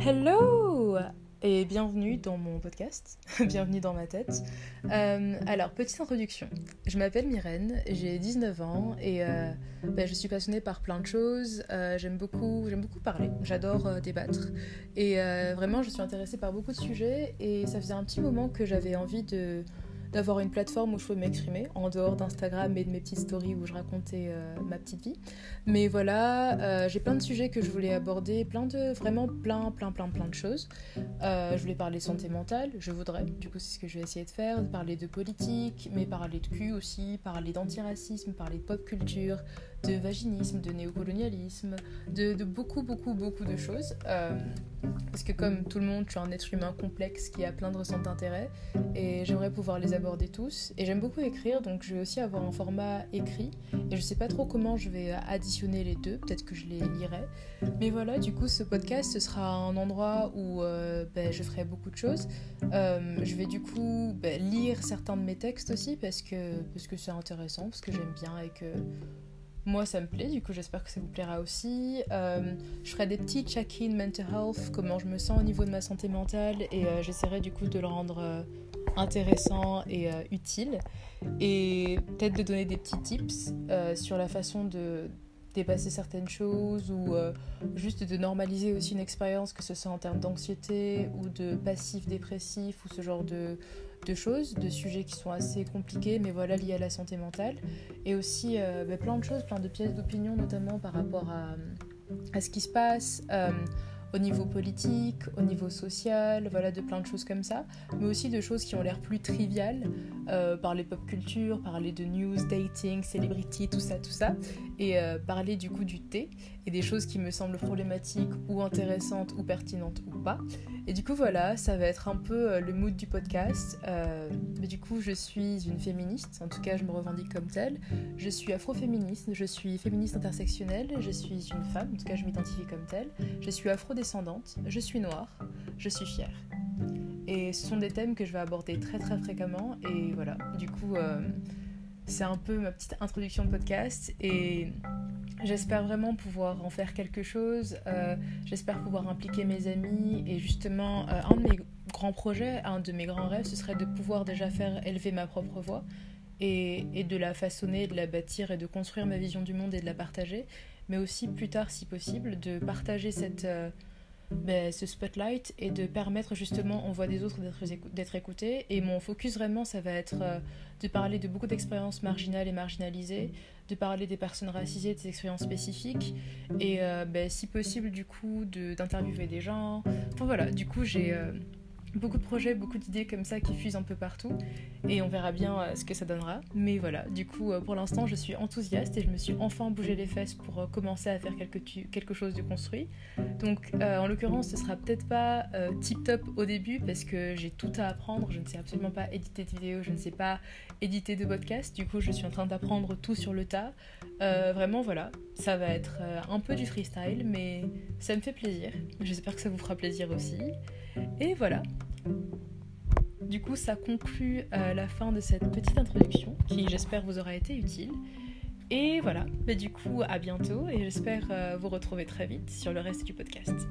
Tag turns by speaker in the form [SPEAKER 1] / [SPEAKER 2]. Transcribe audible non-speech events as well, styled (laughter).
[SPEAKER 1] Hello et bienvenue dans mon podcast, (laughs) bienvenue dans ma tête. Euh, alors, petite introduction. Je m'appelle Myrène, j'ai 19 ans et euh, ben, je suis passionnée par plein de choses. Euh, j'aime beaucoup, j'aime beaucoup parler, j'adore débattre et vraiment je suis intéressée par beaucoup de sujets et ça faisait un petit moment que j'avais envie de d'avoir une plateforme où je pouvais m'exprimer, en dehors d'Instagram et de mes petites stories où je racontais euh, ma petite vie. Mais voilà, euh, j'ai plein de sujets que je voulais aborder, plein de, vraiment plein, plein, plein, plein de choses. Euh, je voulais parler santé mentale, je voudrais, du coup c'est ce que je vais essayer de faire, parler de politique, mais parler de cul aussi, parler d'antiracisme, parler de pop culture, de vaginisme, de néocolonialisme, de beaucoup, beaucoup, beaucoup de choses. Parce que comme tout le monde, je suis un être humain complexe qui a plein de ressentis d'intérêt et j'aimerais pouvoir les aborder tous. Et j'aime beaucoup écrire, donc je vais aussi avoir un format écrit. Et je sais pas trop comment je vais additionner les deux, peut-être que je les lirai. Mais voilà, du coup, ce podcast, ce sera un endroit où euh, ben, je ferai beaucoup de choses. Euh, je vais du coup ben, lire certains de mes textes aussi parce que parce que c'est intéressant, parce que j'aime bien et que moi ça me plaît, du coup j'espère que ça vous plaira aussi. Euh, je ferai des petits check-in mental health, comment je me sens au niveau de ma santé mentale et j'essaierai du coup de le rendre intéressant et euh, utile. Et peut-être de donner des petits tips euh, sur la façon de dépasser certaines choses ou euh, juste de normaliser aussi une expérience, que ce soit en termes d'anxiété ou de passif dépressif ou ce genre de, choses, de sujets qui sont assez compliqués, mais voilà, liés à la santé mentale. Et aussi bah, plein de choses, plein de pièces d'opinion, notamment par rapport à, à, ce qui se passe au niveau politique, au niveau social, voilà, de plein de choses comme ça, mais aussi de choses qui ont l'air plus triviales, euh, parler pop culture, parler de news, dating, celebrity, tout ça, tout ça, et euh, parler du coup du thé et des choses qui me semblent problématiques ou intéressantes ou pertinentes ou pas. Et du coup voilà, ça va être un peu euh, le mood du podcast. mais du coup je suis une féministe, en tout cas je me revendique comme telle. Je suis afroféministe, je suis féministe intersectionnelle, je suis une femme, en tout cas je m'identifie comme telle. Je suis afrodescendante, je suis noire, je suis fière. Et ce sont des thèmes que je vais aborder très très fréquemment. Et voilà, du coup, euh, c'est un peu ma petite introduction de podcast. Et j'espère vraiment pouvoir en faire quelque chose. Euh, j'espère pouvoir impliquer mes amis. Et justement, euh, un de mes grands projets, un de mes grands rêves, ce serait de pouvoir déjà faire élever ma propre voix. Et, et, de la façonner, de la bâtir et de construire ma vision du monde et de la partager, mais aussi plus tard, si possible, de partager cette, ben, ce spotlight et de permettre justement on voit des autres d'être écoutés. Et mon focus vraiment, ça va être euh, de parler de beaucoup d'expériences marginales et marginalisées, de parler des personnes racisées, des expériences spécifiques, et euh, ben, si possible du coup d'interviewer des gens. Enfin voilà, du coup j'ai... Euh, beaucoup de projets, beaucoup d'idées comme ça qui fusent un peu partout et on verra bien euh, ce que ça donnera. Mais voilà, du coup, euh, pour l'instant, je suis enthousiaste et je me suis enfin bougé les fesses pour euh, commencer à faire quelque, quelque chose de construit. Donc, en l'occurrence, ce sera peut-être pas tip top au début parce que j'ai tout à apprendre. Je ne sais absolument pas éditer de vidéos, je ne sais pas éditer de podcast. Du coup, je suis en train d'apprendre tout sur le tas. vraiment, voilà, ça va être un peu du freestyle, mais ça me fait plaisir. J'espère que ça vous fera plaisir aussi. Et voilà. Du coup, ça conclut euh, la fin de cette petite introduction qui, j'espère, vous aura été utile. Et voilà, bah, du coup, à bientôt et j'espère euh, vous retrouver très vite sur le reste du podcast.